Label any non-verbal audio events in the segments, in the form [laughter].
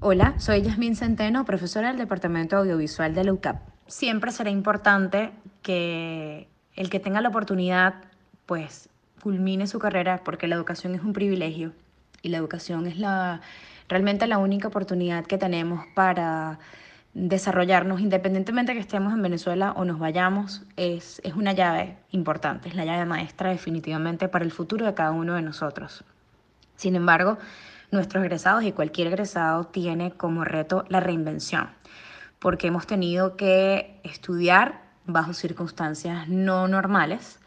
Hola, soy Yasmín Centeno, profesora del Departamento Audiovisual de la UCAP. Siempre será importante que el que tenga la oportunidad, pues, culmine su carrera, porque la educación es un privilegio y la educación es la, realmente la única oportunidad que tenemos para desarrollarnos, independientemente de que estemos en Venezuela o nos vayamos, es, es una llave importante, es la llave maestra definitivamente para el futuro de cada uno de nosotros. Sin embargo, nuestros egresados y cualquier egresado tiene como reto la reinvención, porque hemos tenido que estudiar bajo circunstancias no normales,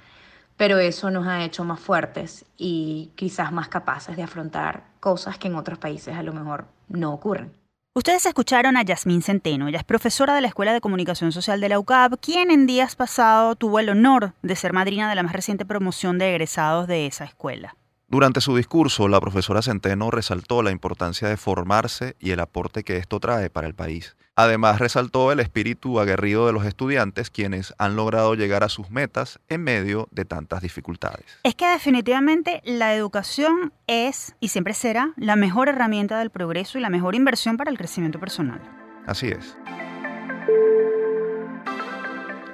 pero eso nos ha hecho más fuertes y quizás más capaces de afrontar cosas que en otros países a lo mejor no ocurren. Ustedes escucharon a Yasmín Centeno, ella es profesora de la Escuela de Comunicación Social de la UCAP, quien en días pasados tuvo el honor de ser madrina de la más reciente promoción de egresados de esa escuela. Durante su discurso, la profesora Centeno resaltó la importancia de formarse y el aporte que esto trae para el país. Además, resaltó el espíritu aguerrido de los estudiantes quienes han logrado llegar a sus metas en medio de tantas dificultades. Es que definitivamente la educación es y siempre será la mejor herramienta del progreso y la mejor inversión para el crecimiento personal. Así es.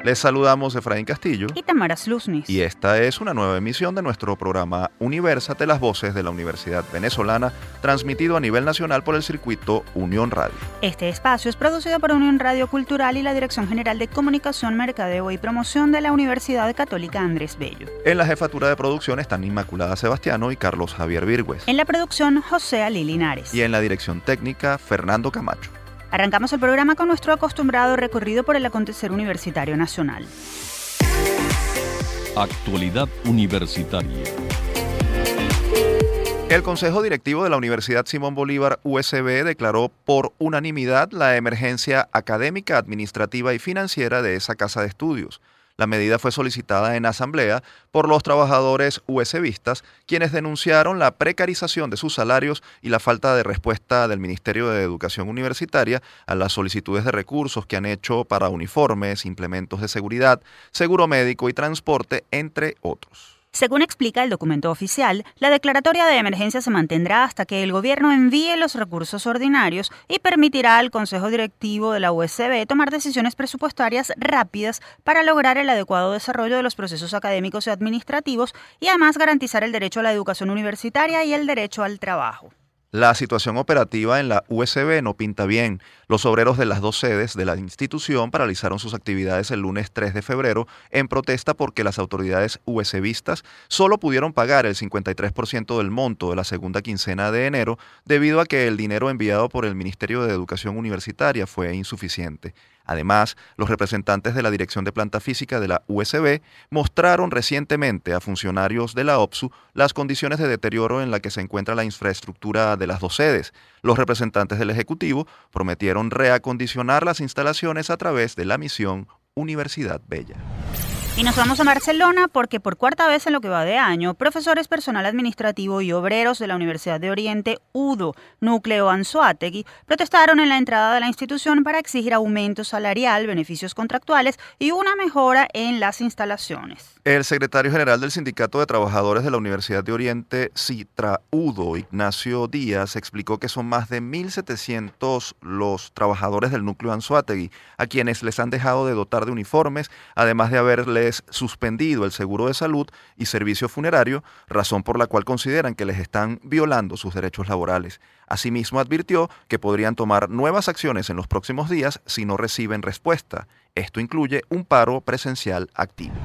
Les saludamos Efraín Castillo y Tamara Sluznis. Y esta es una nueva emisión de nuestro programa Universate las voces de la Universidad Venezolana, transmitido a nivel nacional por el circuito Unión Radio. Este espacio es producido por Unión Radio Cultural y la Dirección General de Comunicación, Mercadeo y Promoción de la Universidad Católica Andrés Bello. En la jefatura de producción están Inmaculada Sebastiano y Carlos Javier Virgües. En la producción, José Ali Linares. Y en la dirección técnica, Fernando Camacho. Arrancamos el programa con nuestro acostumbrado recorrido por el acontecer universitario nacional. Actualidad universitaria. El Consejo Directivo de la Universidad Simón Bolívar USB declaró por unanimidad la emergencia académica, administrativa y financiera de esa casa de estudios. La medida fue solicitada en asamblea por los trabajadores USBistas, quienes denunciaron la precarización de sus salarios y la falta de respuesta del Ministerio de Educación Universitaria a las solicitudes de recursos que han hecho para uniformes, implementos de seguridad, seguro médico y transporte, entre otros. Según explica el documento oficial, la declaratoria de emergencia se mantendrá hasta que el gobierno envíe los recursos ordinarios y permitirá al Consejo Directivo de la USB tomar decisiones presupuestarias rápidas para lograr el adecuado desarrollo de los procesos académicos y administrativos y además garantizar el derecho a la educación universitaria y el derecho al trabajo. La situación operativa en la USB no pinta bien. Los obreros de las dos sedes de la institución paralizaron sus actividades el lunes 3 de febrero en protesta porque las autoridades USBistas solo pudieron pagar el 53% del monto de la segunda quincena de enero debido a que el dinero enviado por el Ministerio de Educación Universitaria fue insuficiente. Además, los representantes de la Dirección de Planta Física de la USB mostraron recientemente a funcionarios de la OPSU las condiciones de deterioro en la que se encuentra la infraestructura de las dos sedes. Los representantes del Ejecutivo prometieron reacondicionar las instalaciones a través de la misión Universidad Bella. Y nos vamos a Barcelona porque por cuarta vez en lo que va de año, profesores, personal administrativo y obreros de la Universidad de Oriente, UDO, Núcleo Anzuategui, protestaron en la entrada de la institución para exigir aumento salarial, beneficios contractuales y una mejora en las instalaciones. El secretario general del Sindicato de Trabajadores de la Universidad de Oriente, Citra UDO, Ignacio Díaz, explicó que son más de 1.700 los trabajadores del núcleo Anzuategui, a quienes les han dejado de dotar de uniformes, además de haberle suspendido el seguro de salud y servicio funerario, razón por la cual consideran que les están violando sus derechos laborales. Asimismo, advirtió que podrían tomar nuevas acciones en los próximos días si no reciben respuesta. Esto incluye un paro presencial activo.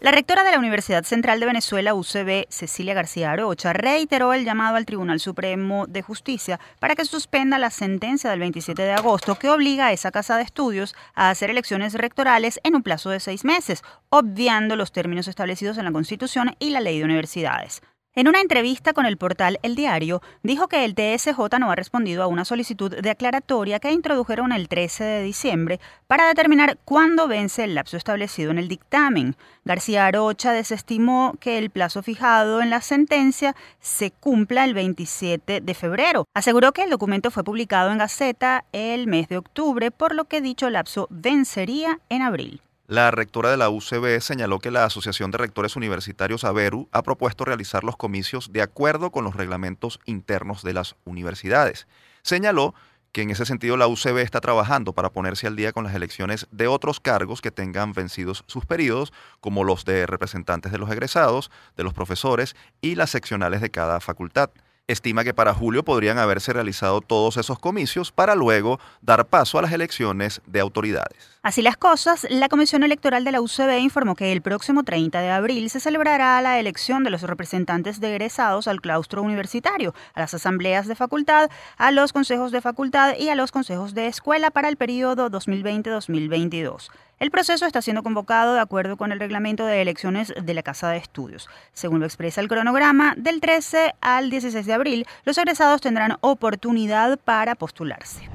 La rectora de la Universidad Central de Venezuela, UCB, Cecilia García Arocha, reiteró el llamado al Tribunal Supremo de Justicia para que suspenda la sentencia del 27 de agosto que obliga a esa casa de estudios a hacer elecciones rectorales en un plazo de seis meses, obviando los términos establecidos en la Constitución y la Ley de Universidades. En una entrevista con el portal El Diario, dijo que el TSJ no ha respondido a una solicitud de aclaratoria que introdujeron el 13 de diciembre para determinar cuándo vence el lapso establecido en el dictamen. García Arocha desestimó que el plazo fijado en la sentencia se cumpla el 27 de febrero. Aseguró que el documento fue publicado en Gaceta el mes de octubre, por lo que dicho lapso vencería en abril. La rectora de la UCB señaló que la Asociación de Rectores Universitarios ABERU ha propuesto realizar los comicios de acuerdo con los reglamentos internos de las universidades. Señaló que en ese sentido la UCB está trabajando para ponerse al día con las elecciones de otros cargos que tengan vencidos sus periodos, como los de representantes de los egresados, de los profesores y las seccionales de cada facultad estima que para julio podrían haberse realizado todos esos comicios para luego dar paso a las elecciones de autoridades. Así las cosas, la Comisión Electoral de la UCB informó que el próximo 30 de abril se celebrará la elección de los representantes de egresados al claustro universitario, a las asambleas de facultad, a los consejos de facultad y a los consejos de escuela para el periodo 2020-2022. El proceso está siendo convocado de acuerdo con el reglamento de elecciones de la Casa de Estudios. Según lo expresa el cronograma, del 13 al 16 de abril, los egresados tendrán oportunidad para postularse.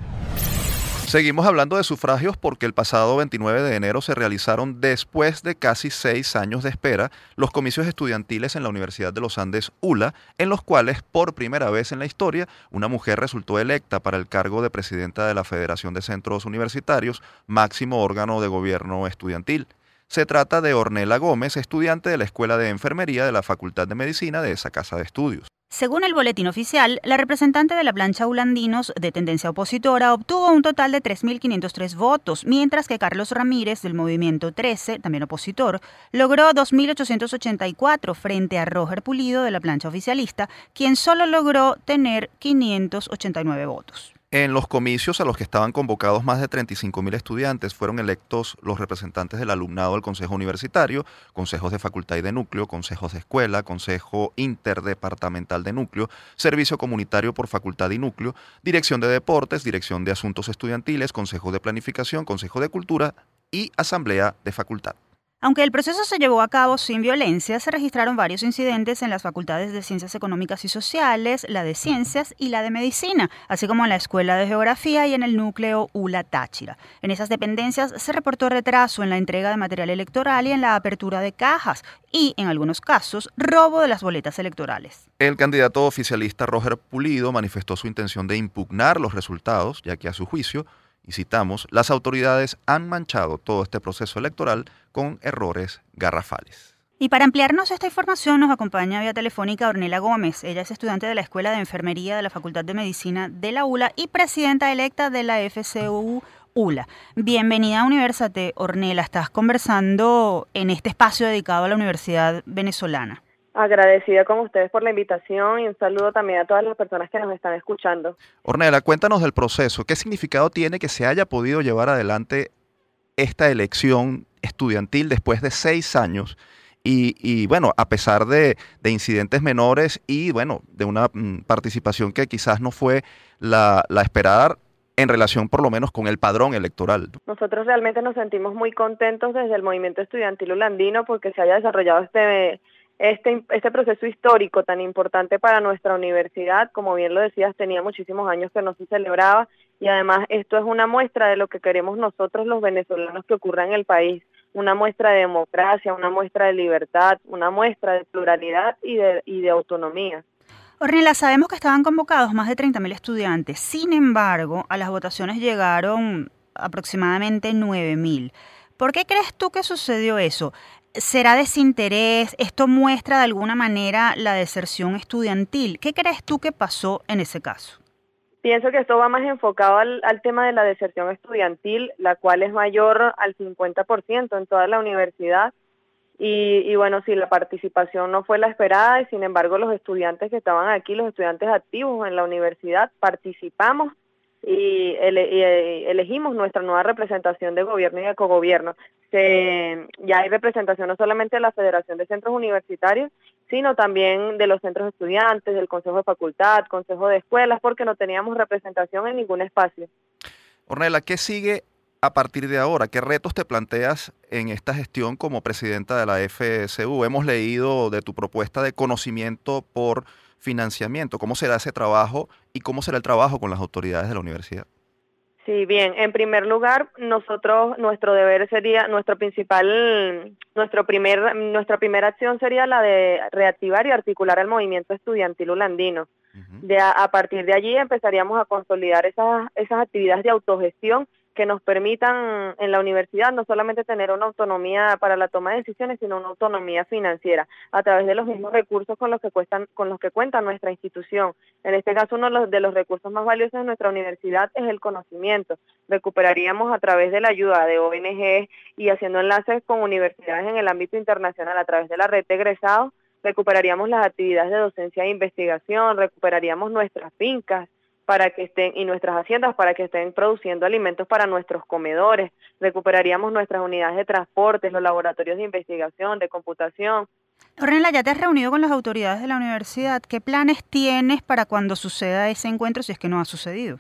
Seguimos hablando de sufragios porque el pasado 29 de enero se realizaron, después de casi seis años de espera, los comicios estudiantiles en la Universidad de los Andes ULA, en los cuales por primera vez en la historia una mujer resultó electa para el cargo de presidenta de la Federación de Centros Universitarios, máximo órgano de gobierno estudiantil. Se trata de Ornella Gómez, estudiante de la Escuela de Enfermería de la Facultad de Medicina de esa casa de estudios. Según el boletín oficial, la representante de la plancha Ulandinos de tendencia opositora obtuvo un total de 3.503 votos, mientras que Carlos Ramírez del Movimiento 13, también opositor, logró 2.884 frente a Roger Pulido de la plancha oficialista, quien solo logró tener 589 votos. En los comicios a los que estaban convocados más de 35.000 estudiantes fueron electos los representantes del alumnado del Consejo Universitario, consejos de facultad y de núcleo, consejos de escuela, consejo interdepartamental de núcleo, servicio comunitario por facultad y núcleo, dirección de deportes, dirección de asuntos estudiantiles, consejo de planificación, consejo de cultura y asamblea de facultad. Aunque el proceso se llevó a cabo sin violencia, se registraron varios incidentes en las facultades de Ciencias Económicas y Sociales, la de Ciencias y la de Medicina, así como en la Escuela de Geografía y en el núcleo ULA Táchira. En esas dependencias se reportó retraso en la entrega de material electoral y en la apertura de cajas y, en algunos casos, robo de las boletas electorales. El candidato oficialista Roger Pulido manifestó su intención de impugnar los resultados, ya que a su juicio y citamos, las autoridades han manchado todo este proceso electoral con errores garrafales. Y para ampliarnos esta información nos acompaña vía telefónica Ornella Gómez. Ella es estudiante de la Escuela de Enfermería de la Facultad de Medicina de la ULA y presidenta electa de la FCU ULA. Bienvenida a Universate, Ornella. Estás conversando en este espacio dedicado a la Universidad Venezolana. Agradecida con ustedes por la invitación y un saludo también a todas las personas que nos están escuchando. Ornella, cuéntanos del proceso. ¿Qué significado tiene que se haya podido llevar adelante esta elección estudiantil después de seis años? Y, bueno, a pesar de, incidentes menores y bueno, de una mm, participación que quizás no fue la, la esperada en relación por lo menos con el padrón electoral. Nosotros realmente nos sentimos muy contentos desde el movimiento estudiantil holandino porque se haya desarrollado este este, este proceso histórico tan importante para nuestra universidad, como bien lo decías, tenía muchísimos años que no se celebraba y además esto es una muestra de lo que queremos nosotros los venezolanos que ocurra en el país, una muestra de democracia, una muestra de libertad, una muestra de pluralidad y de, y de autonomía. Ornella, sabemos que estaban convocados más de 30.000 estudiantes, sin embargo, a las votaciones llegaron aproximadamente 9.000. ¿Por qué crees tú que sucedió eso? ¿Será desinterés? ¿Esto muestra de alguna manera la deserción estudiantil? ¿Qué crees tú que pasó en ese caso? Pienso que esto va más enfocado al, tema de la deserción estudiantil, la cual es mayor al 50% en toda la universidad. Y, y, bueno, si la participación no fue la esperada y sin embargo los estudiantes que estaban aquí, los estudiantes activos en la universidad, participamos y, eh, elegimos nuestra nueva representación de gobierno y de cogobierno. ya hay representación no solamente de la Federación de Centros Universitarios, sino también de los centros estudiantes, del Consejo de Facultad, Consejo de Escuelas, porque no teníamos representación en ningún espacio. Ornella, ¿qué sigue a partir de ahora? ¿Qué retos te planteas en esta gestión como presidenta de la FSU? Hemos leído de tu propuesta de conocimiento por financiamiento. ¿Cómo será ese trabajo y cómo será el trabajo con las autoridades de la universidad? Sí, bien. En primer lugar, nosotros, nuestro deber sería, nuestro principal, nuestro primer, nuestra primera acción sería la de reactivar y articular el movimiento estudiantil holandino. de a, partir de allí empezaríamos a consolidar esas, esas actividades de autogestión que nos permitan en la universidad no solamente tener una autonomía para la toma de decisiones, sino una autonomía financiera a través de los mismos recursos con los que cuestan, con los que cuenta nuestra institución. En este caso, uno de los, recursos más valiosos de nuestra universidad es el conocimiento. Recuperaríamos a través de la ayuda de ONG y haciendo enlaces con universidades en el ámbito internacional a través de la red de egresados, recuperaríamos las actividades de docencia e investigación, recuperaríamos nuestras fincas, para que estén y nuestras haciendas para que estén produciendo alimentos para nuestros comedores, recuperaríamos nuestras unidades de transporte, los laboratorios de investigación, de computación. Ornella, ya te has reunido con las autoridades de la universidad. ¿Qué planes tienes para cuando suceda ese encuentro si es que no ha sucedido?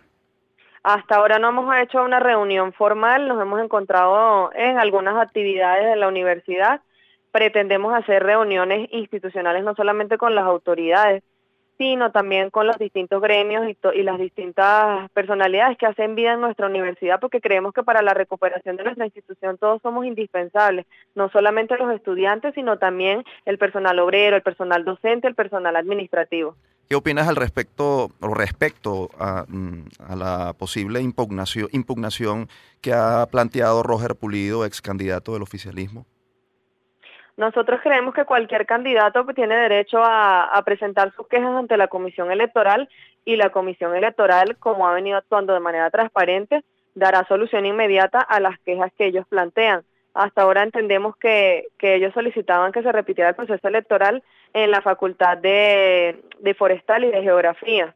Hasta ahora no hemos hecho una reunión formal, nos hemos encontrado en algunas actividades de la universidad. Pretendemos hacer reuniones institucionales no solamente con las autoridades, sino también con los distintos gremios y, las distintas personalidades que hacen vida en nuestra universidad, porque creemos que para la recuperación de nuestra institución todos somos indispensables, no solamente los estudiantes, sino también el personal obrero, el personal docente, el personal administrativo. ¿Qué opinas al respecto o respecto a, mm, a, la posible impugnación, impugnación que ha planteado Roger Pulido, ex candidato del oficialismo? Nosotros creemos que cualquier candidato tiene derecho a, presentar sus quejas ante la comisión electoral y la comisión electoral, como ha venido actuando de manera transparente, dará solución inmediata a las quejas que ellos plantean. Hasta ahora entendemos que, ellos solicitaban que se repitiera el proceso electoral en la facultad de, de forestal y de geografía.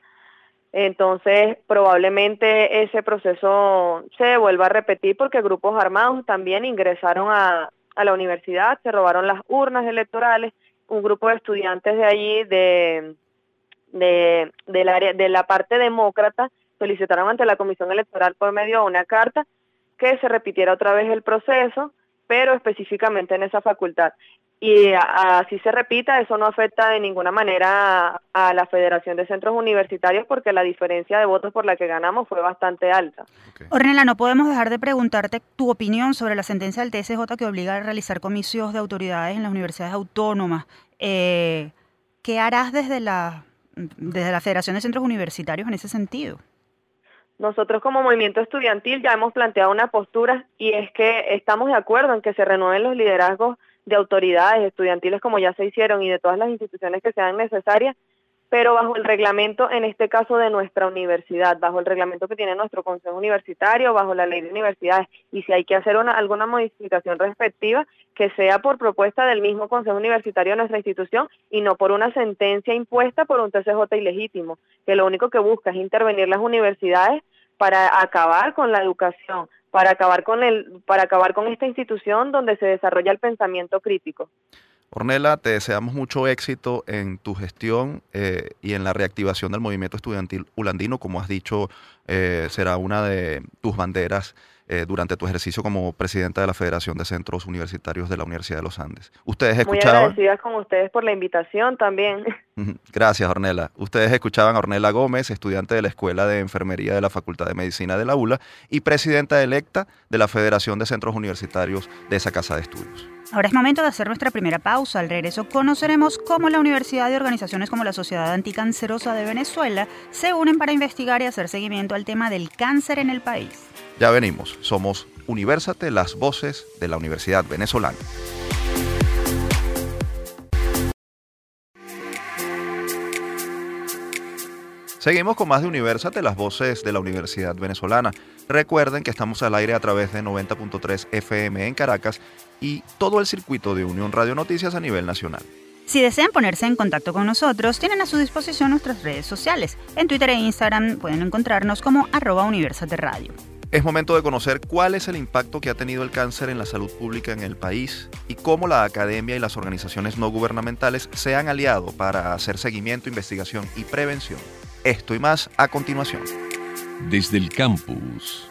Entonces, probablemente ese proceso se vuelva a repetir porque grupos armados también ingresaron a, a la universidad, se robaron las urnas electorales, un grupo de estudiantes de allí, de, de, del área, de la parte demócrata, solicitaron ante la Comisión Electoral por medio de una carta que se repitiera otra vez el proceso, pero específicamente en esa facultad y así se repita, eso no afecta de ninguna manera a, la Federación de Centros Universitarios porque la diferencia de votos por la que ganamos fue bastante alta. Ornella, no podemos dejar de preguntarte tu opinión sobre la sentencia del TSJ que obliga a realizar comicios de autoridades en las universidades autónomas. Eh, ¿Qué harás desde la, desde la Federación de Centros Universitarios en ese sentido? Nosotros como movimiento estudiantil ya hemos planteado una postura y es que estamos de acuerdo en que se renueven los liderazgos de autoridades estudiantiles como ya se hicieron y de todas las instituciones que sean necesarias, pero bajo el reglamento, en este caso de nuestra universidad, bajo el reglamento que tiene nuestro Consejo Universitario, bajo la ley de universidades, y si hay que hacer una, alguna modificación respectiva, que sea por propuesta del mismo Consejo Universitario de nuestra institución y no por una sentencia impuesta por un TCJ ilegítimo, que lo único que busca es intervenir las universidades para acabar con la educación, para acabar con el, para acabar con esta institución donde se desarrolla el pensamiento crítico. Ornella, te deseamos mucho éxito en tu gestión eh, y en la reactivación del movimiento estudiantil ulandino, como has dicho, eh, será una de tus banderas eh, durante tu ejercicio como presidenta de la Federación de Centros Universitarios de la Universidad de los Andes. Ustedes escuchaban... Muy agradecidas con ustedes por la invitación también. [laughs] Gracias, Ornella. Ustedes escuchaban a Ornella Gómez, estudiante de la Escuela de Enfermería de la Facultad de Medicina de la ULA y presidenta electa de la Federación de Centros Universitarios de esa casa de estudios. Ahora es momento de hacer nuestra primera pausa. Al regreso conoceremos cómo la universidad y organizaciones como la Sociedad Anticancerosa de Venezuela se unen para investigar y hacer seguimiento al tema del cáncer en el país. Ya venimos, somos Universate, las voces de la Universidad Venezolana. Seguimos con más de Universate, las voces de la Universidad Venezolana. Recuerden que estamos al aire a través de 90.3 FM en Caracas y todo el circuito de Unión Radio Noticias a nivel nacional. Si desean ponerse en contacto con nosotros, tienen a su disposición nuestras redes sociales. En Twitter e Instagram pueden encontrarnos como arroba Universate Radio. Es momento de conocer cuál es el impacto que ha tenido el cáncer en la salud pública en el país y cómo la academia y las organizaciones no gubernamentales se han aliado para hacer seguimiento, investigación y prevención. Esto y más a continuación. Desde el campus.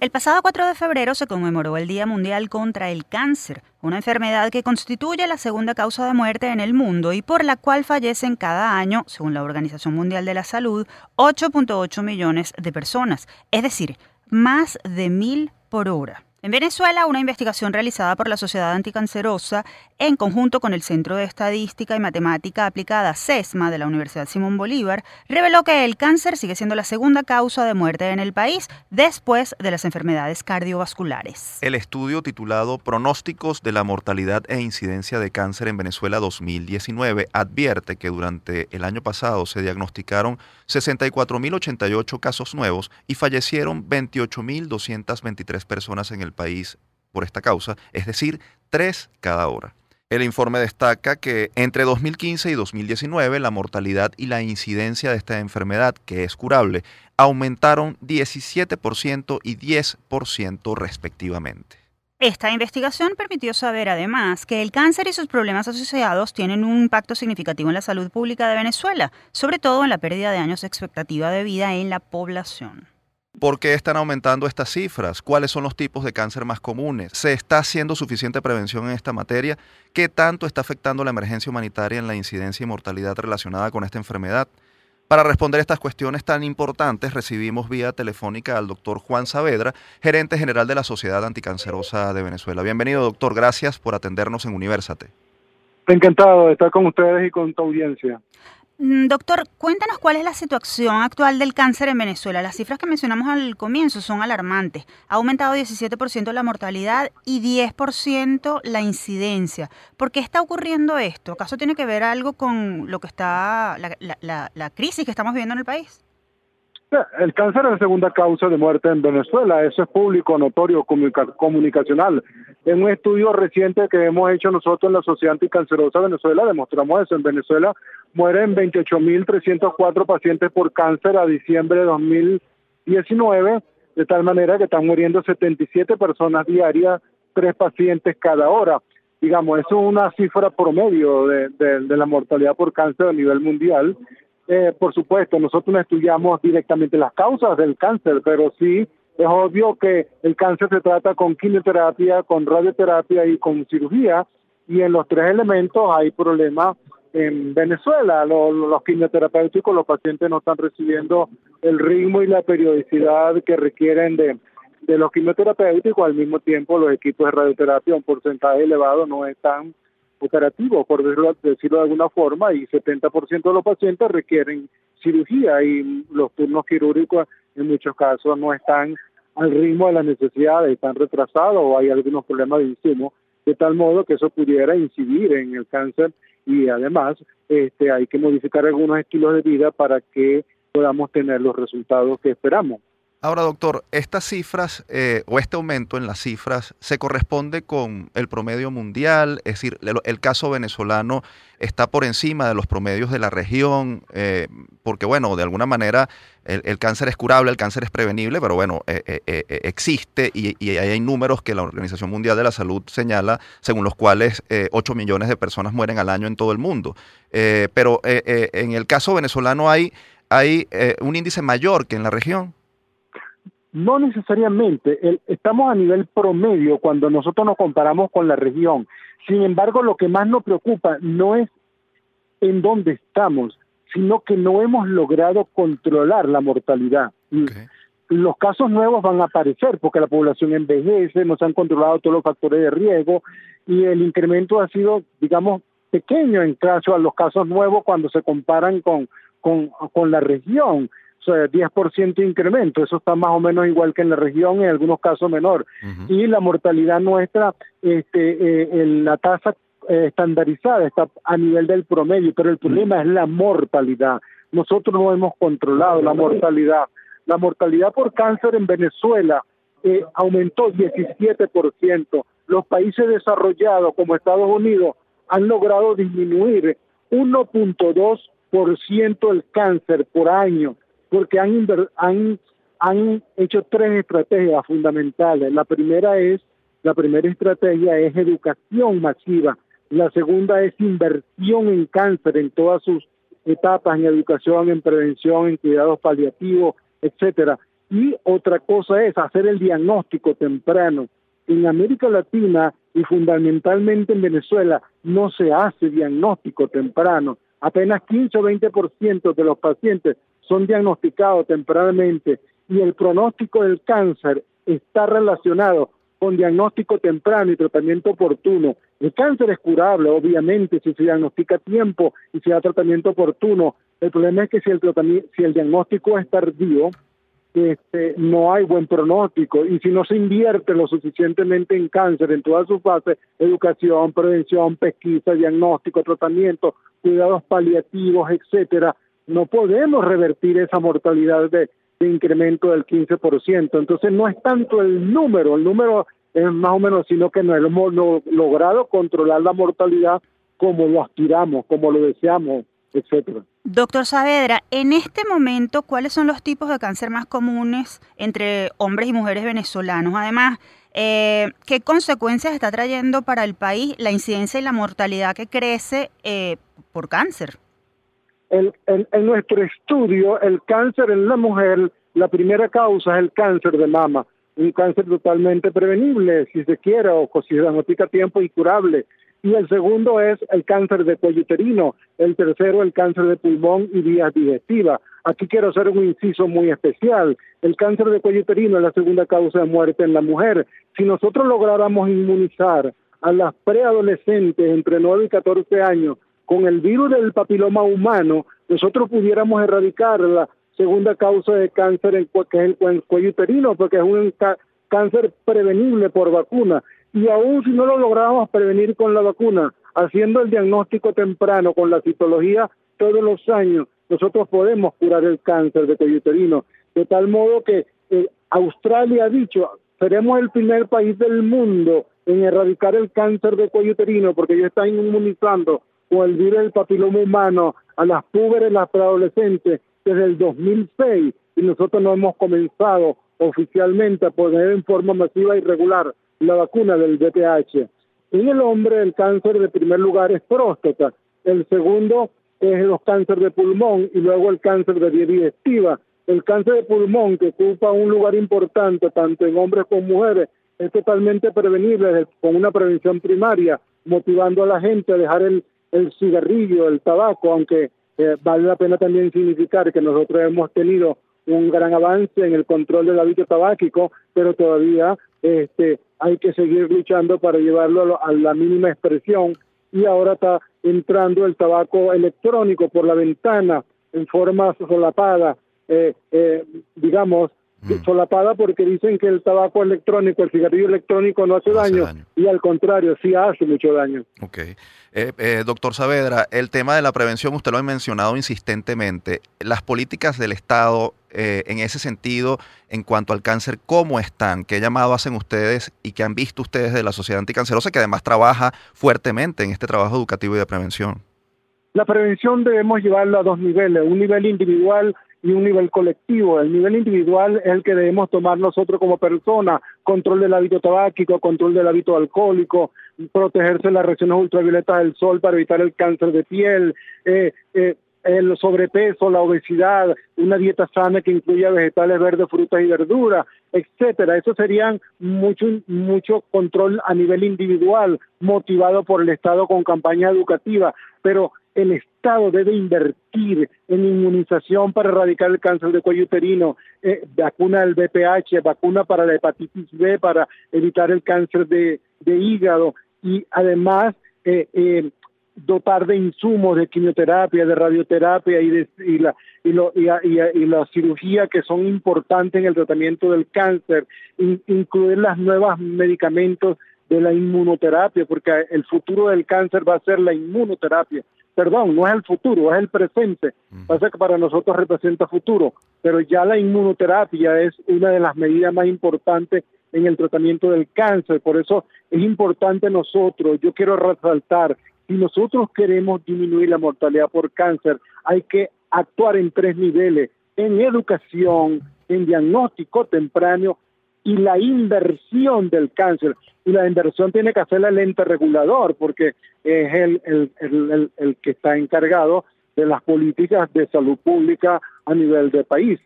El pasado 4 de febrero se conmemoró el Día Mundial contra el Cáncer, una enfermedad que constituye la segunda causa de muerte en el mundo y por la cual fallecen cada año, según la Organización Mundial de la Salud, 8.8 millones de personas, es decir, más de mil por hora. En Venezuela, una investigación realizada por la Sociedad Anticancerosa en conjunto con el Centro de Estadística y Matemática Aplicada CESMA de la Universidad Simón Bolívar, reveló que el cáncer sigue siendo la segunda causa de muerte en el país después de las enfermedades cardiovasculares. El estudio titulado Pronósticos de la mortalidad e incidencia de cáncer en Venezuela 2019 advierte que durante el año pasado se diagnosticaron 64.088 casos nuevos y fallecieron 28.223 personas en el país por esta causa, es decir, tres cada hora. El informe destaca que entre 2015 y 2019 la mortalidad y la incidencia de esta enfermedad, que es curable, aumentaron 17% y 10% respectivamente. Esta investigación permitió saber además que el cáncer y sus problemas asociados tienen un impacto significativo en la salud pública de Venezuela, sobre todo en la pérdida de años de expectativa de vida en la población. ¿Por qué están aumentando estas cifras? ¿Cuáles son los tipos de cáncer más comunes? ¿Se está haciendo suficiente prevención en esta materia? ¿Qué tanto está afectando la emergencia humanitaria en la incidencia y mortalidad relacionada con esta enfermedad? Para responder estas cuestiones tan importantes, recibimos vía telefónica al doctor Juan Saavedra, gerente general de la Sociedad Anticancerosa de Venezuela. Bienvenido, doctor. Gracias por atendernos en Universate. Encantado de estar con ustedes y con tu audiencia. Mm, doctor, cuéntanos cuál es la situación actual del cáncer en Venezuela. Las cifras que mencionamos al comienzo son alarmantes. Ha aumentado 17% la mortalidad y 10% la incidencia. ¿Por qué está ocurriendo esto? ¿Acaso tiene que ver algo con lo que está la, la, crisis que estamos viviendo en el país? El cáncer es la segunda causa de muerte en Venezuela, eso es público, notorio, comunicacional. En un estudio reciente que hemos hecho nosotros en la Sociedad Anticancerosa de Venezuela, demostramos eso. En Venezuela mueren 28.304 pacientes por cáncer a diciembre de 2019, de tal manera que están muriendo 77 personas diarias, tres pacientes cada hora. Digamos, eso es una cifra promedio de, de la mortalidad por cáncer a nivel mundial eh, por supuesto, nosotros no estudiamos directamente las causas del cáncer, pero sí es obvio que el cáncer se trata con quimioterapia, con radioterapia y con cirugía, y en los tres elementos hay problemas en Venezuela. Los, quimioterapéuticos, los pacientes no están recibiendo el ritmo y la periodicidad que requieren de, los quimioterapéuticos, al mismo tiempo los equipos de radioterapia, un porcentaje elevado, no están operativo, por decirlo, de alguna forma, y 70% de los pacientes requieren cirugía y los turnos quirúrgicos en muchos casos no están al ritmo de las necesidades, están retrasados o hay algunos problemas de insumo, de tal modo que eso pudiera incidir en el cáncer y además este, hay que modificar algunos estilos de vida para que podamos tener los resultados que esperamos. Ahora, doctor, estas cifras eh, o este aumento en las cifras se corresponde con el promedio mundial, es decir, el, caso venezolano está por encima de los promedios de la región, eh, porque bueno, de alguna manera el, cáncer es curable, el cáncer es prevenible, pero bueno, eh, existe y, y, hay números que la Organización Mundial de la Salud señala, según los cuales 8 millones de personas mueren al año en todo el mundo. pero en el caso venezolano hay, hay un índice mayor que en la región. No necesariamente, estamos a nivel promedio cuando nosotros nos comparamos con la región. Sin embargo, lo que más nos preocupa no es en dónde estamos, sino que no hemos logrado controlar la mortalidad. Los casos nuevos van a aparecer porque la población envejece, no se han controlado todos los factores de riesgo y el incremento ha sido, digamos, pequeño en caso a los casos nuevos cuando se comparan con, con, con la región. 10% de incremento, eso está más o menos igual que en la región, en algunos casos menor. Y la mortalidad nuestra, este, eh, la tasa eh, estandarizada está a nivel del promedio, pero el problema es la mortalidad. Nosotros no hemos controlado la mortalidad. La mortalidad por cáncer en Venezuela eh, aumentó 17%. Los países desarrollados como Estados Unidos han logrado disminuir 1.2% el cáncer por año porque han, han, han hecho tres estrategias fundamentales. La primera es, la primera estrategia es educación masiva. La segunda es inversión en cáncer en todas sus etapas, en educación, en prevención, en cuidados paliativos, etcétera. Y otra cosa es hacer el diagnóstico temprano. En América Latina y fundamentalmente en Venezuela no se hace diagnóstico temprano. Apenas 15 o 20% de los pacientes son diagnosticados tempranamente y el pronóstico del cáncer está relacionado con diagnóstico temprano y tratamiento oportuno. El cáncer es curable, obviamente, si se diagnostica a tiempo y se da tratamiento oportuno. El problema es que si el, si el diagnóstico es tardío, este, no hay buen pronóstico y si no se invierte lo suficientemente en cáncer en todas sus fases, educación, prevención, pesquisa, diagnóstico, tratamiento, cuidados paliativos, etcétera, no podemos revertir esa mortalidad de, incremento del 15%. Entonces no es tanto el número, el número es más o menos, sino que no hemos logrado controlar la mortalidad como lo aspiramos, como lo deseamos, etcétera. Doctor Saavedra, en este momento, ¿cuáles son los tipos de cáncer más comunes entre hombres y mujeres venezolanos? Además, eh, ¿qué consecuencias está trayendo para el país la incidencia y la mortalidad que crece eh, por cáncer? En nuestro estudio, el cáncer en la mujer, la primera causa es el cáncer de mama, un cáncer totalmente prevenible, si se quiere, o si se diagnostica a tiempo y curable y el segundo es el cáncer de cuello uterino, el tercero el cáncer de pulmón y vías digestivas. Aquí quiero hacer un inciso muy especial. El cáncer de cuello uterino es la segunda causa de muerte en la mujer. Si nosotros lográramos inmunizar a las preadolescentes entre 9 y 14 años con el virus del papiloma humano, nosotros pudiéramos erradicar la segunda causa de cáncer, que es el cuello uterino, porque es un cáncer prevenible por vacuna y aún si no lo logramos prevenir con la vacuna, haciendo el diagnóstico temprano con la citología todos los años, nosotros podemos curar el cáncer de cuello uterino. De tal modo que eh, Australia ha dicho, seremos el primer país del mundo en erradicar el cáncer de cuello uterino porque ellos están inmunizando con el virus del papiloma humano a las púberes, las preadolescentes desde el 2006 y nosotros no hemos comenzado oficialmente a poner en forma masiva y regular la vacuna del BPH. En el hombre el cáncer de primer lugar es próstata, el segundo es los cánceres de pulmón y luego el cáncer de vía digestiva. El cáncer de pulmón, que ocupa un lugar importante tanto en hombres como mujeres, es totalmente prevenible con una prevención primaria, motivando a la gente a dejar el, cigarrillo, el tabaco, aunque eh, vale la pena también significar que nosotros hemos tenido un gran avance en el control del hábito tabáquico, pero todavía este, hay que seguir luchando para llevarlo a la mínima expresión. Y ahora está entrando el tabaco electrónico por la ventana en forma solapada, eh, eh, digamos, mm. solapada porque dicen que el tabaco electrónico, el cigarrillo electrónico no hace, daño, y al contrario, sí hace mucho daño. Ok. Eh, doctor Saavedra, el tema de la prevención, usted lo ha mencionado insistentemente. Las políticas del Estado eh, en ese sentido en cuanto al cáncer, ¿cómo están? ¿Qué llamado hacen ustedes y qué han visto ustedes de la Sociedad Anticancerosa, que además trabaja fuertemente en este trabajo educativo y de prevención? La prevención debemos llevarla a dos niveles, un nivel individual y un nivel colectivo. El nivel individual es el que debemos tomar nosotros como personas, control del hábito tabáquico, control del hábito alcohólico, protegerse de las reacciones ultravioletas del sol para evitar el cáncer de piel, eh, eh, el sobrepeso, la obesidad, una dieta sana que incluya vegetales verdes, frutas y verduras, etcétera. Eso serían mucho mucho control a nivel individual, motivado por el Estado con campaña educativa, pero el Estado debe invertir en inmunización para erradicar el cáncer de cuello uterino, eh, vacuna del BPH, vacuna para la hepatitis B para evitar el cáncer de, hígado y además eh, eh, dotar de insumos de quimioterapia, de radioterapia y, de, y, la, cirugía que son importantes en el tratamiento del cáncer, incluir las nuevas medicamentos de la inmunoterapia, porque el futuro del cáncer va a ser la inmunoterapia. Perdón, no es el futuro, es el presente. Pasa que para nosotros representa futuro, pero ya la inmunoterapia es una de las medidas más importantes en el tratamiento del cáncer. Por eso es importante nosotros, yo quiero resaltar si nosotros queremos disminuir la mortalidad por cáncer, hay que actuar en tres niveles, en educación, en diagnóstico temprano y la inversión del cáncer. Y la inversión tiene que hacer el ente regulador, porque es el, el, el, el que está encargado de las políticas de salud pública a nivel de país.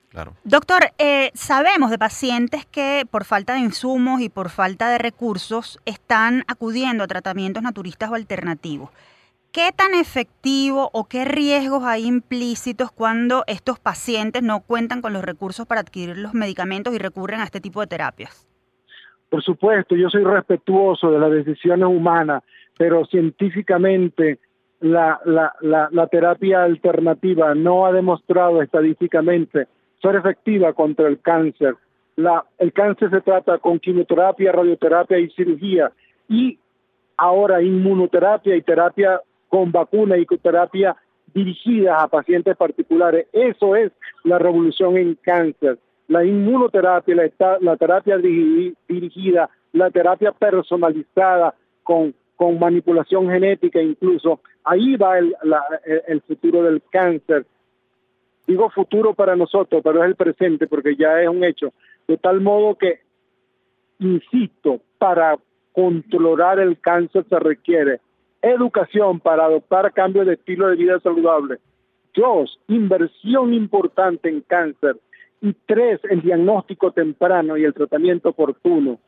Doctor, eh, sabemos de pacientes que por falta de insumos y por falta de recursos están acudiendo a tratamientos naturistas o alternativos. ¿Qué tan efectivo o qué riesgos hay implícitos cuando estos pacientes no cuentan con los recursos para adquirir los medicamentos y recurren a este tipo de terapias? Por supuesto, yo soy respetuoso de las decisiones humanas, pero científicamente la, terapia alternativa no ha demostrado estadísticamente ser efectiva contra el cáncer. El cáncer se trata con quimioterapia, radioterapia y cirugía y ahora inmunoterapia y terapia con vacuna y terapia dirigida a pacientes particulares. Eso es la revolución en cáncer la inmunoterapia, la, terapia dirigida, la terapia personalizada con, con manipulación genética incluso, ahí va el futuro del cáncer. Digo futuro para nosotros, pero es el presente porque ya es un hecho. De tal modo que, insisto, para controlar el cáncer se requiere educación para adoptar cambios de estilo de vida saludable. Dos, inversión importante en cáncer y tres, el diagnóstico temprano y el tratamiento oportuno.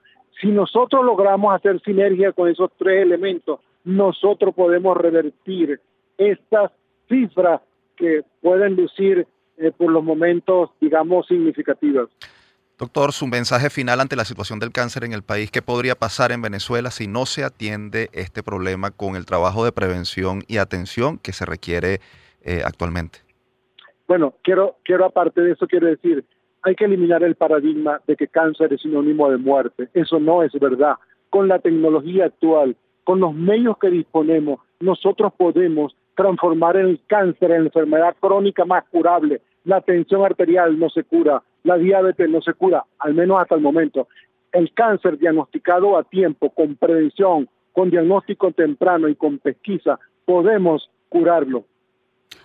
Si nosotros logramos hacer sinergia con esos tres elementos, nosotros podemos revertir estas cifras que pueden lucir eh, por los momentos, digamos, significativas. Doctor, su mensaje final ante la situación del cáncer en el país, ¿qué podría pasar en Venezuela si no se atiende este problema con el trabajo de prevención y atención que se requiere eh, actualmente? Bueno, quiero, quiero aparte de eso, quiero decir, hay que eliminar el paradigma de que cáncer es sinónimo de muerte. Eso no es verdad. Con la tecnología actual, con los medios que disponemos, nosotros podemos transformar el cáncer en enfermedad crónica más curable. La tensión arterial no se cura, la diabetes no se cura, al menos hasta el momento. El cáncer diagnosticado a tiempo, con prevención, con diagnóstico temprano y con pesquisa, podemos curarlo.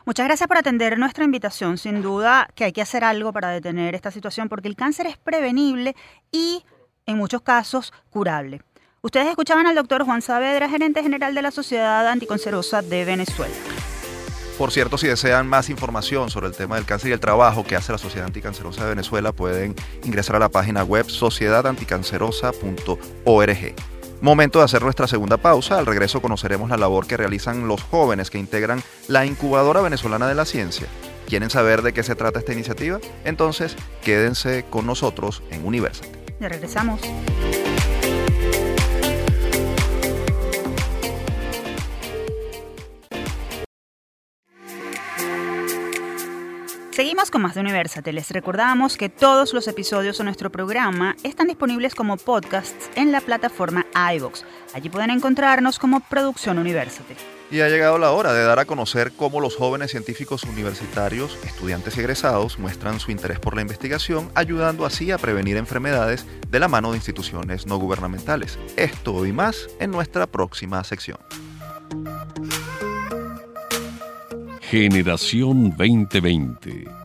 Muchas gracias por atender nuestra invitación. Sin duda que hay que hacer algo para detener esta situación porque el cáncer es prevenible y en muchos casos curable. Ustedes escuchaban al doctor Juan Saavedra, gerente general de la Sociedad Anticancerosa de Venezuela. Por cierto, si desean más información sobre el tema del cáncer y el trabajo que hace la Sociedad Anticancerosa de Venezuela, pueden ingresar a la página web sociedadanticancerosa.org. Momento de hacer nuestra segunda pausa. Al regreso conoceremos la labor que realizan los jóvenes que integran la incubadora venezolana de la ciencia. ¿Quieren saber de qué se trata esta iniciativa? Entonces, quédense con nosotros en Universate. Ya regresamos. Seguimos con más de Universate. Les recordamos que todos los episodios de nuestro programa están disponibles como podcasts en la plataforma iVoox. Allí pueden encontrarnos como Producción Universate. Y ha llegado la hora de dar a conocer cómo los jóvenes científicos universitarios, estudiantes y egresados muestran su interés por la investigación, ayudando así a prevenir enfermedades de la mano de instituciones no gubernamentales. Esto y más en nuestra próxima sección. Generación 2020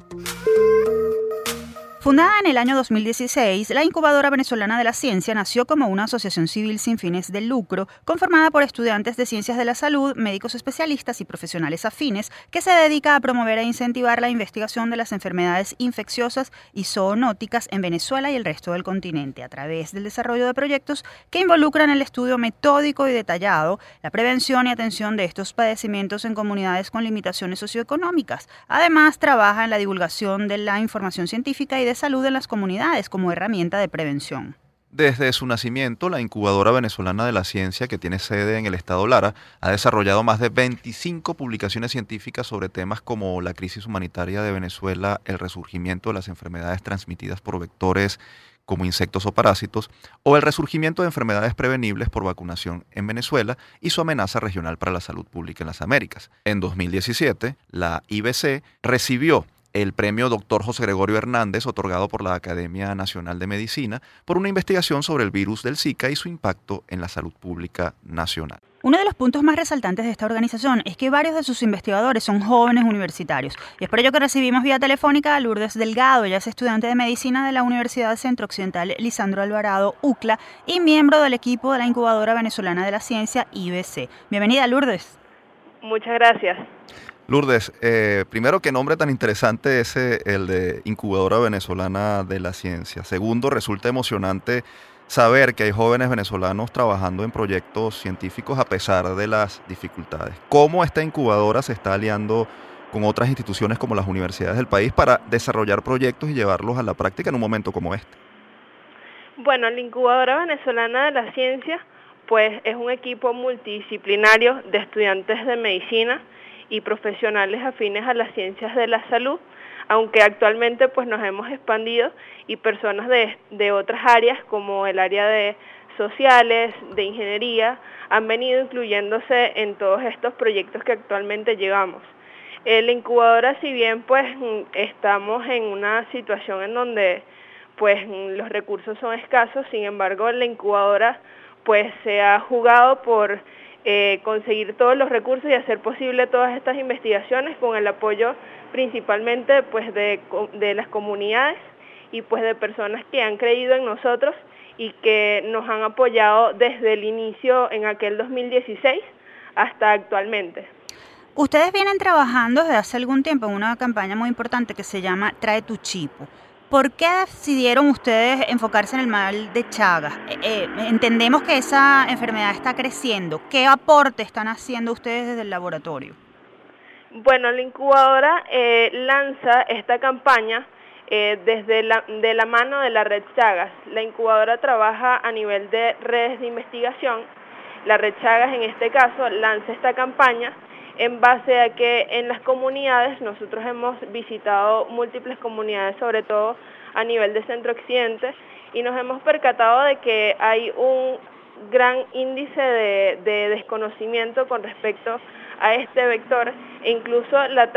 Fundada en el año 2016, la Incubadora Venezolana de la Ciencia nació como una asociación civil sin fines de lucro, conformada por estudiantes de ciencias de la salud, médicos especialistas y profesionales afines, que se dedica a promover e incentivar la investigación de las enfermedades infecciosas y zoonóticas en Venezuela y el resto del continente, a través del desarrollo de proyectos que involucran el estudio metódico y detallado, la prevención y atención de estos padecimientos en comunidades con limitaciones socioeconómicas. Además, trabaja en la divulgación de la información científica y de salud en las comunidades como herramienta de prevención. Desde su nacimiento, la incubadora venezolana de la ciencia, que tiene sede en el estado Lara, ha desarrollado más de 25 publicaciones científicas sobre temas como la crisis humanitaria de Venezuela, el resurgimiento de las enfermedades transmitidas por vectores como insectos o parásitos, o el resurgimiento de enfermedades prevenibles por vacunación en Venezuela y su amenaza regional para la salud pública en las Américas. En 2017, la IBC recibió el premio Dr. José Gregorio Hernández, otorgado por la Academia Nacional de Medicina, por una investigación sobre el virus del Zika y su impacto en la salud pública nacional. Uno de los puntos más resaltantes de esta organización es que varios de sus investigadores son jóvenes universitarios. Y es por ello que recibimos vía telefónica a Lourdes Delgado, ella es estudiante de medicina de la Universidad Centro Occidental Lisandro Alvarado, UCLA, y miembro del equipo de la Incubadora Venezolana de la Ciencia, IBC. Bienvenida, Lourdes. Muchas gracias. Lourdes, eh, primero, qué nombre tan interesante es el de Incubadora Venezolana de la Ciencia. Segundo, resulta emocionante saber que hay jóvenes venezolanos trabajando en proyectos científicos a pesar de las dificultades. ¿Cómo esta incubadora se está aliando con otras instituciones como las universidades del país para desarrollar proyectos y llevarlos a la práctica en un momento como este? Bueno, la incubadora venezolana de la ciencia pues es un equipo multidisciplinario de estudiantes de medicina y profesionales afines a las ciencias de la salud, aunque actualmente pues nos hemos expandido y personas de, de otras áreas como el área de sociales, de ingeniería, han venido incluyéndose en todos estos proyectos que actualmente llevamos. La incubadora, si bien pues estamos en una situación en donde pues los recursos son escasos, sin embargo la incubadora pues se ha jugado por eh, conseguir todos los recursos y hacer posible todas estas investigaciones con el apoyo principalmente pues de, de las comunidades y pues de personas que han creído en nosotros y que nos han apoyado desde el inicio en aquel 2016 hasta actualmente. Ustedes vienen trabajando desde hace algún tiempo en una campaña muy importante que se llama Trae tu chipo. ¿Por qué decidieron ustedes enfocarse en el mal de Chagas? Eh, eh, entendemos que esa enfermedad está creciendo. ¿Qué aporte están haciendo ustedes desde el laboratorio? Bueno, la incubadora eh, lanza esta campaña desde la, de la mano de la red Chagas. La incubadora trabaja a nivel de redes de investigación. La red Chagas en este caso lanza esta campaña en base a que en las comunidades, nosotros hemos visitado múltiples comunidades, sobre todo a nivel de centro occidente, y nos hemos percatado de que hay un gran índice de, desconocimiento con respecto a este vector e incluso la,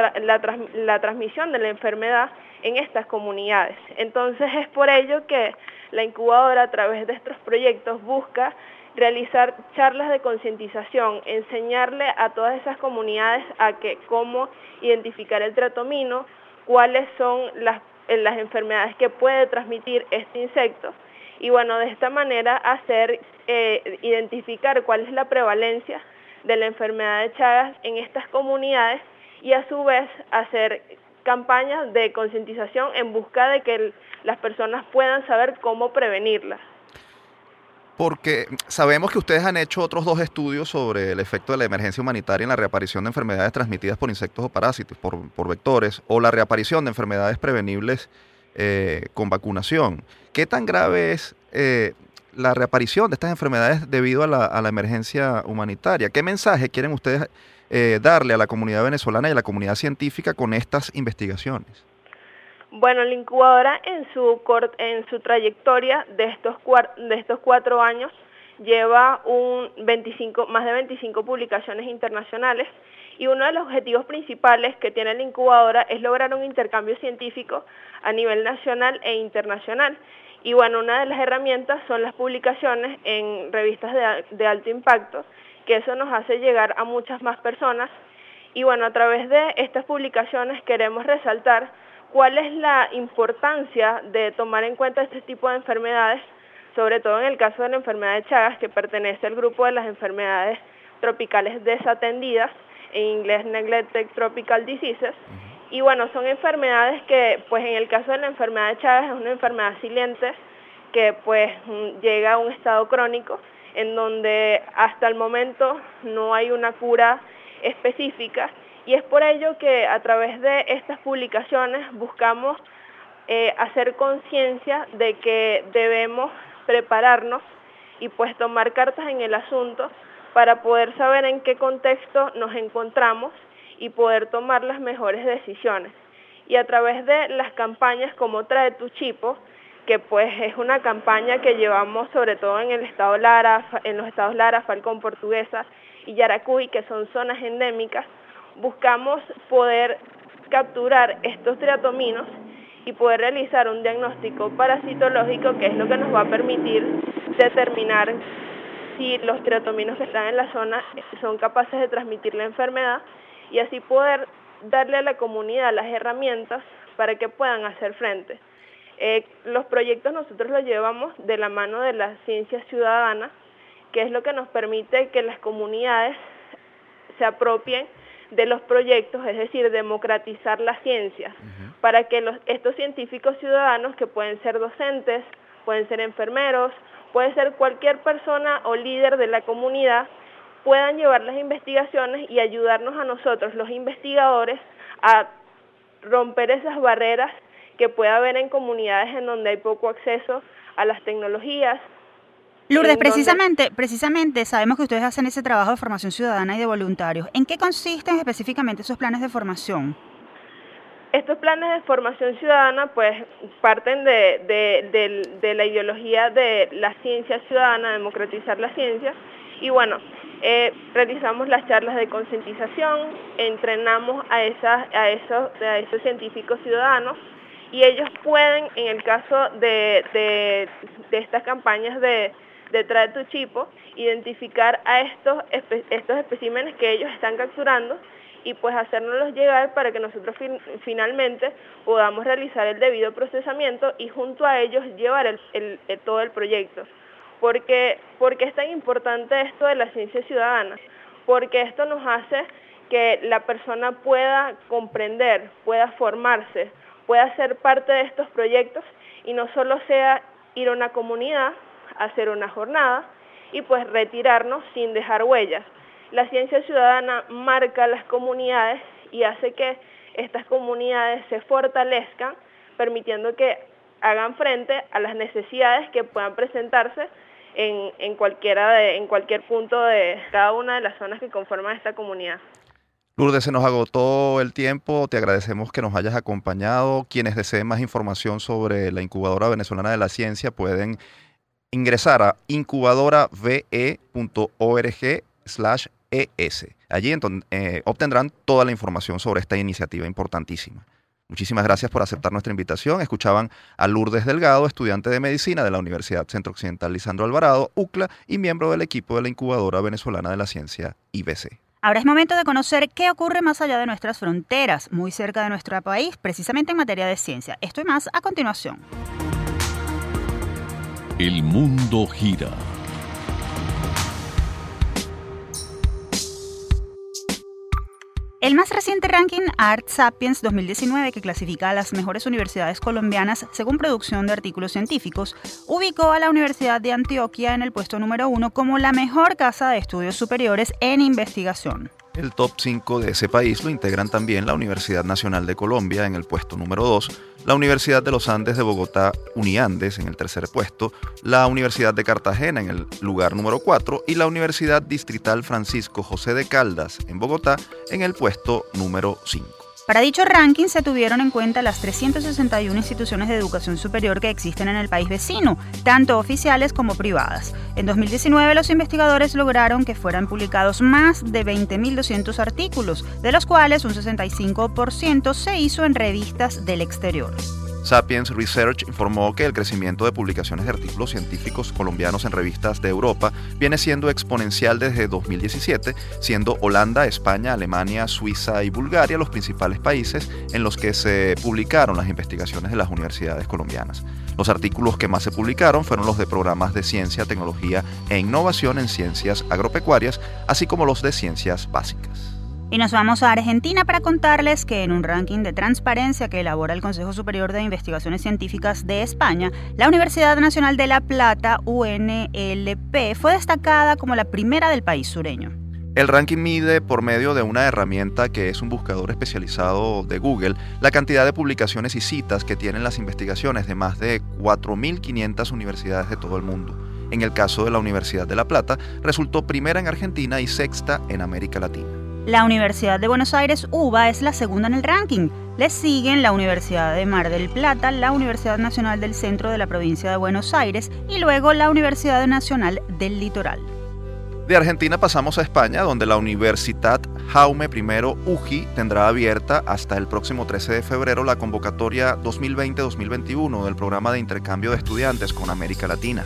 la transmisión de la enfermedad en estas comunidades. Entonces es por ello que la incubadora a través de estos proyectos busca realizar charlas de concientización, enseñarle a todas esas comunidades a que cómo identificar el tratomino, cuáles son las, las enfermedades que puede transmitir este insecto. Y bueno, de esta manera hacer eh, identificar cuál es la prevalencia de la enfermedad de Chagas en estas comunidades y a su vez hacer campañas de concientización en busca de que las personas puedan saber cómo prevenirla porque sabemos que ustedes han hecho otros dos estudios sobre el efecto de la emergencia humanitaria en la reaparición de enfermedades transmitidas por insectos o parásitos, por, vectores, o la reaparición de enfermedades prevenibles eh, con vacunación. ¿Qué tan grave es eh, la reaparición de estas enfermedades debido a la, emergencia humanitaria? ¿Qué mensaje quieren ustedes eh, darle a la comunidad venezolana y a la comunidad científica con estas investigaciones? Bueno, la incubadora en su, en su trayectoria de estos, de estos cuatro años lleva un 25, más de 25 publicaciones internacionales y uno de los objetivos principales que tiene la incubadora es lograr un intercambio científico a nivel nacional e internacional. Y bueno, una de las herramientas son las publicaciones en revistas de, de alto impacto, que eso nos hace llegar a muchas más personas. Y bueno, a través de estas publicaciones queremos resaltar ¿Cuál es la importancia de tomar en cuenta este tipo de enfermedades, sobre todo en el caso de la enfermedad de Chagas, que pertenece al grupo de las enfermedades tropicales desatendidas, en inglés Neglected Tropical Diseases? Y bueno, son enfermedades que, pues en el caso de la enfermedad de Chagas, es una enfermedad silente que pues llega a un estado crónico en donde hasta el momento no hay una cura específica y es por ello que a través de estas publicaciones buscamos eh, hacer conciencia de que debemos prepararnos y pues tomar cartas en el asunto para poder saber en qué contexto nos encontramos y poder tomar las mejores decisiones. Y a través de las campañas como Trae tu Chipo, que pues es una campaña que llevamos sobre todo en el estado Lara, en los estados Lara, Falcón Portuguesa y Yaracuy, que son zonas endémicas, buscamos poder capturar estos triatominos y poder realizar un diagnóstico parasitológico que es lo que nos va a permitir determinar si los triatominos que están en la zona son capaces de transmitir la enfermedad y así poder darle a la comunidad las herramientas para que puedan hacer frente. Eh, los proyectos nosotros los llevamos de la mano de la ciencia ciudadana, que es lo que nos permite que las comunidades se apropien de los proyectos, es decir, democratizar la ciencia, para que los, estos científicos ciudadanos, que pueden ser docentes, pueden ser enfermeros, puede ser cualquier persona o líder de la comunidad, puedan llevar las investigaciones y ayudarnos a nosotros, los investigadores, a romper esas barreras que puede haber en comunidades en donde hay poco acceso a las tecnologías. Lourdes, precisamente, precisamente sabemos que ustedes hacen ese trabajo de formación ciudadana y de voluntarios. ¿En qué consisten específicamente esos planes de formación? Estos planes de formación ciudadana pues parten de, la ideología de la ciencia ciudadana, democratizar la ciencia y bueno, eh, realizamos las charlas de concientización, entrenamos a, esas, a, esos, a esos científicos ciudadanos y ellos pueden, en el caso de, de, estas campañas de, de Trae tu Chipo, identificar a estos, estos especímenes que ellos están capturando y pues hacérnoslos llegar para que nosotros finalmente podamos realizar el debido procesamiento y junto a ellos llevar el, todo el proyecto. Porque, porque es tan importante esto de la ciencia ciudadana, porque esto nos hace que la persona pueda comprender, pueda formarse, pueda ser parte de estos proyectos y no solo sea ir a una comunidad, hacer una jornada y pues retirarnos sin dejar huellas. La ciencia ciudadana marca las comunidades y hace que estas comunidades se fortalezcan, permitiendo que hagan frente a las necesidades que puedan presentarse en, cualquiera de, en cualquier punto de cada una de las zonas que conforman esta comunidad. Lourdes, se nos agotó el tiempo, te agradecemos que nos hayas acompañado. Quienes deseen más información sobre la incubadora venezolana de la ciencia pueden ingresar a incubadorave.org slash ES. Allí eh, obtendrán toda la información sobre esta iniciativa importantísima. Muchísimas gracias por aceptar nuestra invitación. Escuchaban a Lourdes Delgado, estudiante de medicina de la Universidad Centro Occidental Lisandro Alvarado, UCLA, y miembro del equipo de la incubadora venezolana de la ciencia, IBC. Ahora es momento de conocer qué ocurre más allá de nuestras fronteras, muy cerca de nuestro país, precisamente en materia de ciencia. Esto y más a continuación. El mundo gira El más reciente ranking Art Sapiens 2019, que clasifica a las mejores universidades colombianas según producción de artículos científicos, ubicó a la Universidad de Antioquia en el puesto número uno como la mejor casa de estudios superiores en investigación. El top 5 de ese país lo integran también la Universidad Nacional de Colombia en el puesto número 2, la Universidad de los Andes de Bogotá Uniandes en el tercer puesto, la Universidad de Cartagena en el lugar número 4 y la Universidad Distrital Francisco José de Caldas en Bogotá en el puesto número 5. Para dicho ranking se tuvieron en cuenta las 361 instituciones de educación superior que existen en el país vecino, tanto oficiales como privadas. En 2019 los investigadores lograron que fueran publicados más de 20.200 artículos, de los cuales un 65% se hizo en revistas del exterior. Sapiens Research informó que el crecimiento de publicaciones de artículos científicos colombianos en revistas de Europa viene siendo exponencial desde 2017, siendo Holanda, España, Alemania, Suiza y Bulgaria los principales países en los que se publicaron las investigaciones de las universidades colombianas. Los artículos que más se publicaron fueron los de programas de ciencia, tecnología e innovación en ciencias agropecuarias, así como los de ciencias básicas. Y nos vamos a Argentina para contarles que en un ranking de transparencia que elabora el Consejo Superior de Investigaciones Científicas de España, la Universidad Nacional de La Plata, UNLP, fue destacada como la primera del país sureño. El ranking mide por medio de una herramienta que es un buscador especializado de Google la cantidad de publicaciones y citas que tienen las investigaciones de más de 4.500 universidades de todo el mundo. En el caso de la Universidad de La Plata, resultó primera en Argentina y sexta en América Latina. La Universidad de Buenos Aires, UBA, es la segunda en el ranking. Le siguen la Universidad de Mar del Plata, la Universidad Nacional del Centro de la Provincia de Buenos Aires y luego la Universidad Nacional del Litoral. De Argentina pasamos a España, donde la Universidad Jaume I UJI tendrá abierta hasta el próximo 13 de febrero la convocatoria 2020-2021 del programa de intercambio de estudiantes con América Latina.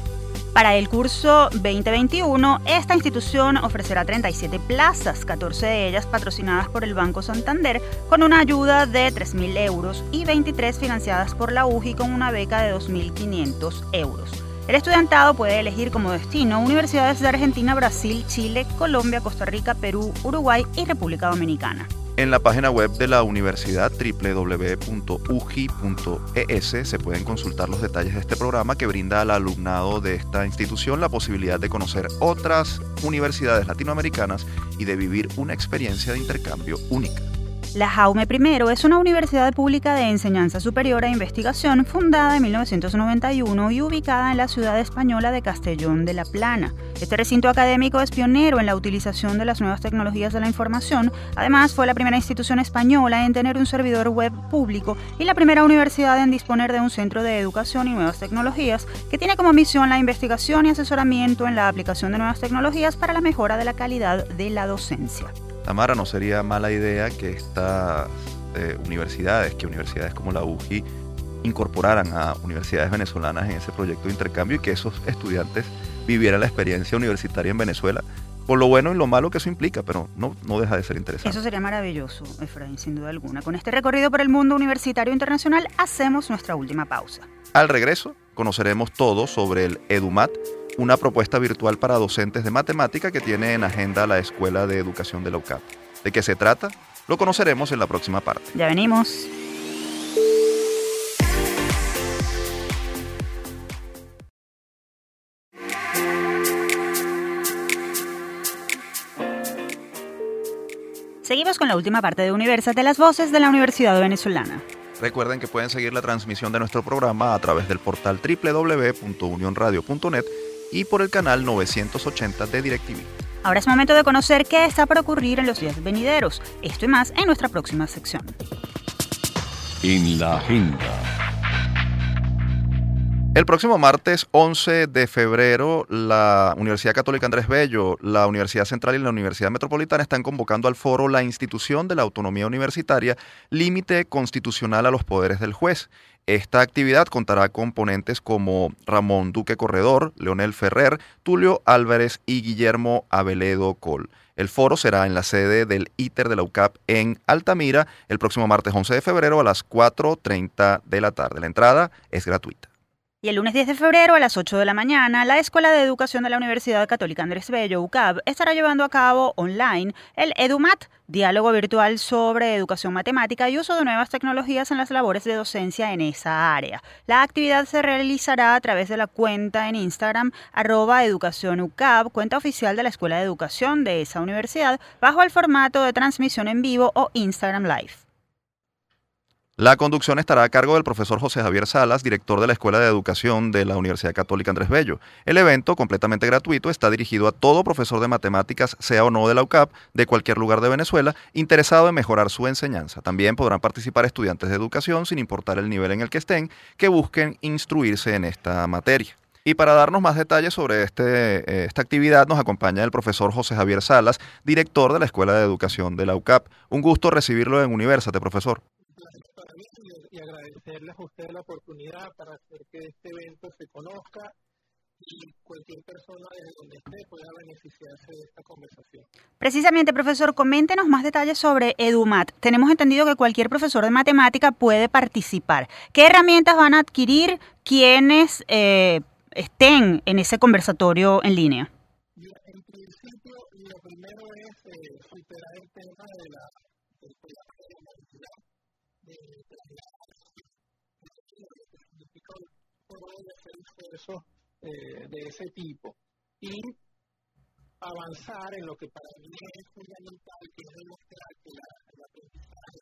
Para el curso 2021, esta institución ofrecerá 37 plazas, 14 de ellas patrocinadas por el Banco Santander, con una ayuda de 3.000 euros y 23 financiadas por la UJI con una beca de 2.500 euros. El estudiantado puede elegir como destino universidades de Argentina, Brasil, Chile, Colombia, Costa Rica, Perú, Uruguay y República Dominicana. En la página web de la universidad www.ugi.es se pueden consultar los detalles de este programa que brinda al alumnado de esta institución la posibilidad de conocer otras universidades latinoamericanas y de vivir una experiencia de intercambio única. La Jaume I es una universidad pública de enseñanza superior e investigación fundada en 1991 y ubicada en la ciudad española de Castellón de la Plana. Este recinto académico es pionero en la utilización de las nuevas tecnologías de la información. Además, fue la primera institución española en tener un servidor web público y la primera universidad en disponer de un centro de educación y nuevas tecnologías que tiene como misión la investigación y asesoramiento en la aplicación de nuevas tecnologías para la mejora de la calidad de la docencia. Tamara, no sería mala idea que estas eh, universidades, que universidades como la UJI incorporaran a universidades venezolanas en ese proyecto de intercambio y que esos estudiantes vivieran la experiencia universitaria en Venezuela, por lo bueno y lo malo que eso implica, pero no, no deja de ser interesante. Eso sería maravilloso, Efraín, sin duda alguna. Con este recorrido por el mundo universitario internacional hacemos nuestra última pausa. Al regreso, conoceremos todo sobre el EduMat, una propuesta virtual para docentes de matemática que tiene en agenda la Escuela de Educación de la UCAP. ¿De qué se trata? Lo conoceremos en la próxima parte. Ya venimos. Seguimos con la última parte de Universate de las voces de la Universidad Venezolana. Recuerden que pueden seguir la transmisión de nuestro programa a través del portal www.unionradio.net y por el canal 980 de DirecTV. Ahora es momento de conocer qué está por ocurrir en los días venideros. Esto y más en nuestra próxima sección. En la agenda. El próximo martes 11 de febrero, la Universidad Católica Andrés Bello, la Universidad Central y la Universidad Metropolitana están convocando al foro La institución de la autonomía universitaria, límite constitucional a los poderes del juez. Esta actividad contará con ponentes como Ramón Duque Corredor, Leonel Ferrer, Tulio Álvarez y Guillermo Aveledo Col. El foro será en la sede del ITER de la UCAP en Altamira el próximo martes 11 de febrero a las 4.30 de la tarde. La entrada es gratuita. Y el lunes 10 de febrero a las 8 de la mañana, la Escuela de Educación de la Universidad Católica Andrés Bello, UCAB, estará llevando a cabo online el EduMat, diálogo virtual sobre educación matemática y uso de nuevas tecnologías en las labores de docencia en esa área. La actividad se realizará a través de la cuenta en Instagram arroba cuenta oficial de la Escuela de Educación de esa universidad, bajo el formato de transmisión en vivo o Instagram Live. La conducción estará a cargo del profesor José Javier Salas, director de la Escuela de Educación de la Universidad Católica Andrés Bello. El evento, completamente gratuito, está dirigido a todo profesor de matemáticas, sea o no de la UCAP, de cualquier lugar de Venezuela, interesado en mejorar su enseñanza. También podrán participar estudiantes de educación, sin importar el nivel en el que estén, que busquen instruirse en esta materia. Y para darnos más detalles sobre este, eh, esta actividad nos acompaña el profesor José Javier Salas, director de la Escuela de Educación de la UCAP. Un gusto recibirlo en Universate, profesor agradecerles a ustedes la oportunidad para hacer que este evento se conozca y cualquier persona desde donde esté pueda beneficiarse de esta conversación. Precisamente, profesor, coméntenos más detalles sobre EduMat. Tenemos entendido que cualquier profesor de matemática puede participar. ¿Qué herramientas van a adquirir quienes eh, estén en ese conversatorio en línea? En principio, lo primero es eh, superar el tema de la, esfuerzos eh, de ese tipo y avanzar en lo que para mí es fundamental, que es demostrar que la, el aprendizaje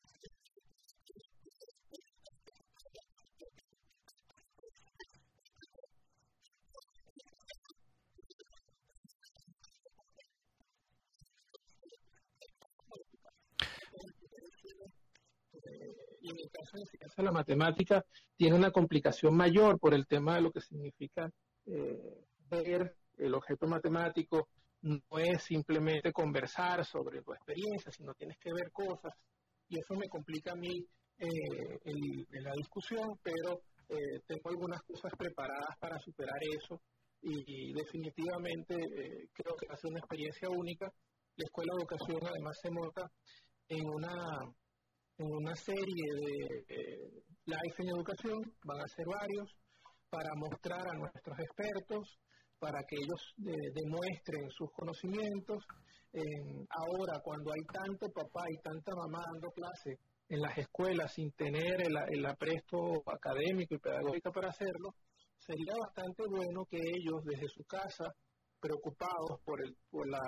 y en el caso de ciencia la matemática tiene una complicación mayor por el tema de lo que significa eh, ver el objeto matemático. No es simplemente conversar sobre tu experiencia, sino tienes que ver cosas. Y eso me complica a mí eh, la discusión, pero eh, tengo algunas cosas preparadas para superar eso. Y, definitivamente eh, creo que va a ser una experiencia única. La Escuela de Educación además se monta en una, una serie de eh, live en educación, van a ser varios, para mostrar a nuestros expertos, para que ellos demuestren sus conocimientos. ahora, cuando hay tanto papá y tanta mamá dando clase en las escuelas sin tener el, apresto académico y pedagógico para hacerlo, sería bastante bueno que ellos desde su casa, preocupados por, el, por la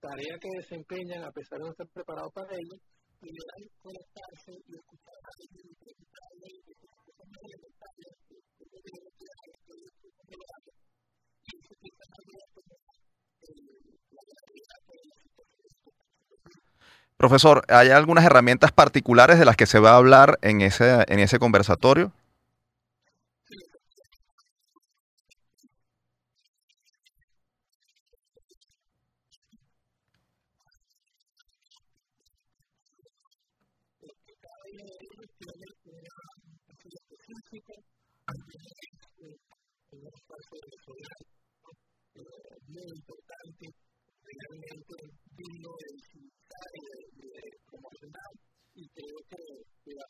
tarea que desempeñan a pesar de no estar preparados para ello, Profesor, ¿hay algunas herramientas particulares de las que se va a hablar en ese, en ese conversatorio?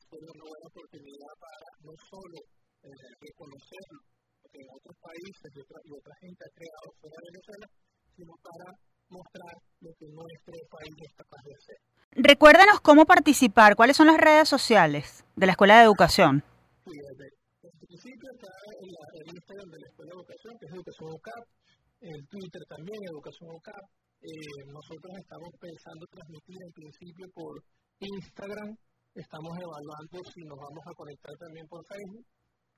Ser una buena oportunidad para no solo eh, reconocer lo que en otros países y otra, y otra gente ha creado fuera de Venezuela, sino para mostrar lo que nuestro país es capaz de hacer. Recuérdanos cómo participar, cuáles son las redes sociales de la Escuela de Educación. Sí, en principio está en, la, en Instagram de la Escuela de Educación, que es Educación UCAP, en Twitter también, Educación UCAP. Eh, nosotros estamos pensando transmitir en principio por Instagram, estamos evaluando si nos vamos a conectar también por Facebook.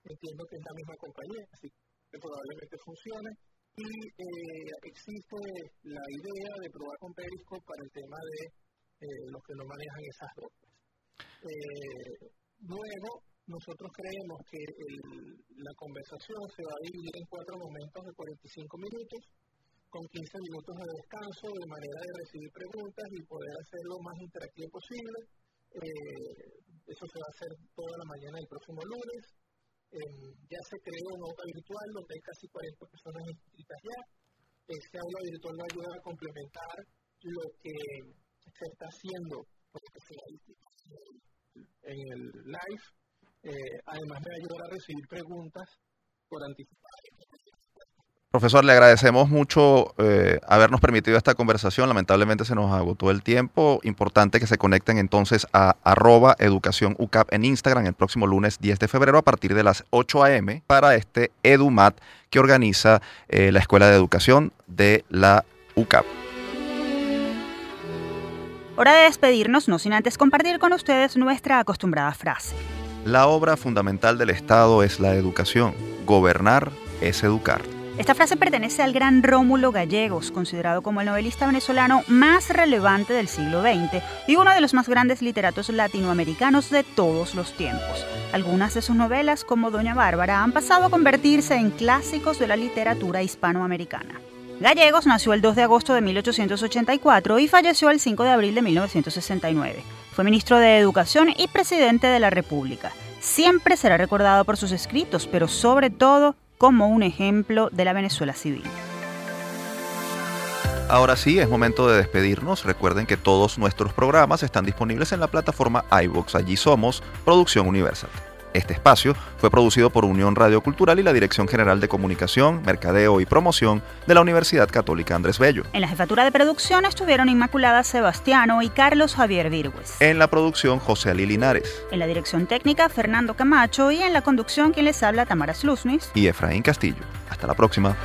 Entiendo que es la misma compañía, así que probablemente funcione. Y eh, existe la idea de probar con Periscope para el tema de eh, los que no manejan esas dos. luego, nosotros creemos que la conversación se va a dividir en cuatro momentos de 45 minutos, con 15 minutos de descanso, de manera de recibir preguntas y poder hacerlo lo más interactivo posible. Eh, eso se va a hacer toda la mañana del próximo lunes. Eh, ya se creó un aula virtual donde hay casi 40 personas inscritas ya. Este aula virtual va a ayudar a complementar lo que se está haciendo en el live eh, además me va a ayudar a recibir preguntas por anticipado. Profesor, le agradecemos mucho eh, habernos permitido esta conversación. Lamentablemente se nos agotó el tiempo. Importante que se conecten entonces a arroba educación UCAP en Instagram el próximo lunes 10 de febrero a partir de las 8 a.m. para este EduMat que organiza eh, la Escuela de Educación de la UCAP. Hora de despedirnos, no sin antes compartir con ustedes nuestra acostumbrada frase. La obra fundamental del Estado es la educación. Gobernar es educar. Esta frase pertenece al gran Rómulo Gallegos, considerado como el novelista venezolano más relevante del siglo XX y uno de los más grandes literatos latinoamericanos de todos los tiempos. Algunas de sus novelas, como Doña Bárbara, han pasado a convertirse en clásicos de la literatura hispanoamericana. Gallegos nació el 2 de agosto de 1884 y falleció el 5 de abril de 1969. Fue ministro de Educación y presidente de la República. Siempre será recordado por sus escritos, pero sobre todo como un ejemplo de la Venezuela civil. Ahora sí, es momento de despedirnos. Recuerden que todos nuestros programas están disponibles en la plataforma iVoox. Allí somos Producción Universal. Este espacio fue producido por Unión Radio Cultural y la Dirección General de Comunicación, Mercadeo y Promoción de la Universidad Católica Andrés Bello. En la jefatura de producción estuvieron Inmaculada Sebastiano y Carlos Javier Virgües. En la producción, José Ali Linares. En la dirección técnica, Fernando Camacho. Y en la conducción, quien les habla, Tamara Slusnis. Y Efraín Castillo. Hasta la próxima.